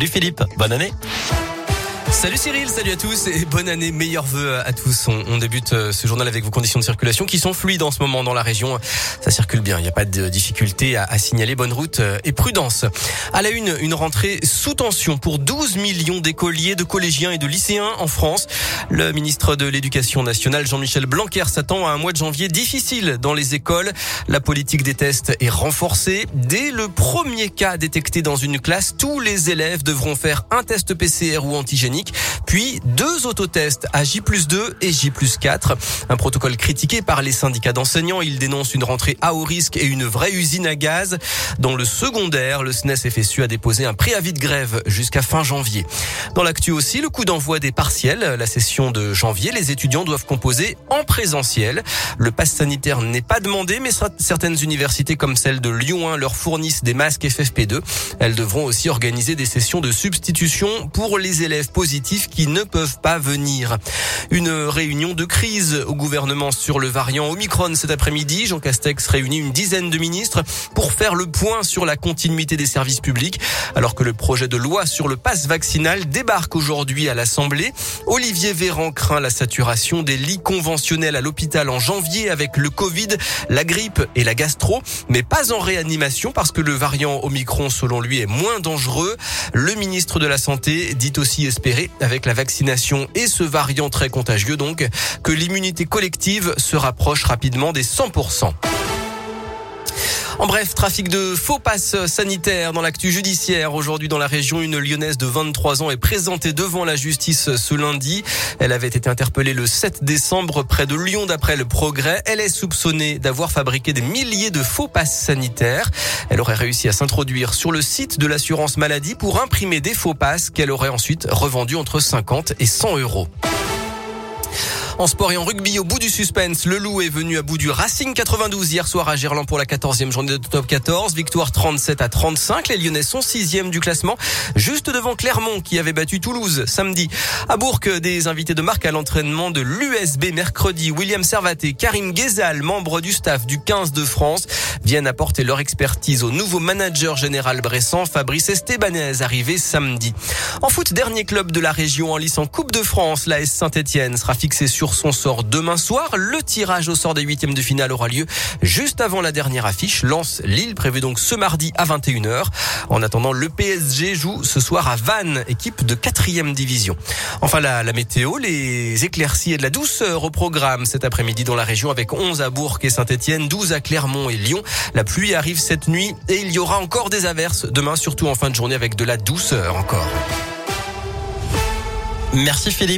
Salut Philippe, bonne année. Salut Cyril, salut à tous et bonne année, meilleurs vœux à tous. On, débute euh, ce journal avec vos conditions de circulation qui sont fluides en ce moment dans la région. Ça circule bien, il n'y a pas de difficulté à, à, signaler. Bonne route euh, et prudence. À la une, une rentrée sous tension pour 12 millions d'écoliers, de collégiens et de lycéens en France. Le ministre de l'Éducation nationale, Jean-Michel Blanquer, s'attend à un mois de janvier difficile dans les écoles. La politique des tests est renforcée. Dès le premier cas détecté dans une classe, tous les élèves devront faire un test PCR ou antigénique puis deux autotests à J 2 et J 4. Un protocole critiqué par les syndicats d'enseignants. Ils dénoncent une rentrée à haut risque et une vraie usine à gaz. Dans le secondaire, le SNES FSU a déposé un préavis de grève jusqu'à fin janvier. Dans l'actu aussi, le coup d'envoi des partiels. La session de janvier, les étudiants doivent composer en présentiel. Le pass sanitaire n'est pas demandé, mais certaines universités comme celle de Lyon 1 leur fournissent des masques FFP2. Elles devront aussi organiser des sessions de substitution pour les élèves positifs qui ne peuvent pas venir. Une réunion de crise au gouvernement sur le variant Omicron cet après-midi. Jean Castex réunit une dizaine de ministres pour faire le point sur la continuité des services publics alors que le projet de loi sur le pass vaccinal débarque aujourd'hui à l'Assemblée. Olivier Véran craint la saturation des lits conventionnels à l'hôpital en janvier avec le Covid, la grippe et la gastro, mais pas en réanimation parce que le variant Omicron selon lui est moins dangereux. Le ministre de la Santé dit aussi espérer avec la vaccination et ce variant très contagieux donc que l'immunité collective se rapproche rapidement des 100%. En bref, trafic de faux passes sanitaires dans l'actu judiciaire. Aujourd'hui, dans la région, une lyonnaise de 23 ans est présentée devant la justice ce lundi. Elle avait été interpellée le 7 décembre près de Lyon d'après le progrès. Elle est soupçonnée d'avoir fabriqué des milliers de faux passes sanitaires. Elle aurait réussi à s'introduire sur le site de l'assurance maladie pour imprimer des faux passes qu'elle aurait ensuite revendus entre 50 et 100 euros. En sport et en rugby, au bout du suspense, le Loup est venu à bout du Racing 92 hier soir à Gerland pour la 14e journée de top 14. Victoire 37 à 35. Les Lyonnais sont 6e du classement, juste devant Clermont qui avait battu Toulouse samedi. À Bourg, des invités de marque à l'entraînement de l'USB mercredi. William Servaté, Karim Ghezal, membre du staff du 15 de France, viennent apporter leur expertise au nouveau manager général Bressan, Fabrice Estebanez, arrivé samedi. En foot, dernier club de la région en lice en Coupe de France, la S Saint-Etienne sera fixé son sort demain soir. Le tirage au sort des huitièmes de finale aura lieu juste avant la dernière affiche. Lance Lille prévu donc ce mardi à 21h. En attendant, le PSG joue ce soir à Vannes, équipe de quatrième division. Enfin, la, la météo, les éclaircies et de la douceur au programme cet après-midi dans la région avec 11 à Bourg et Saint-Etienne, 12 à Clermont et Lyon. La pluie arrive cette nuit et il y aura encore des averses demain, surtout en fin de journée avec de la douceur encore. Merci Philippe.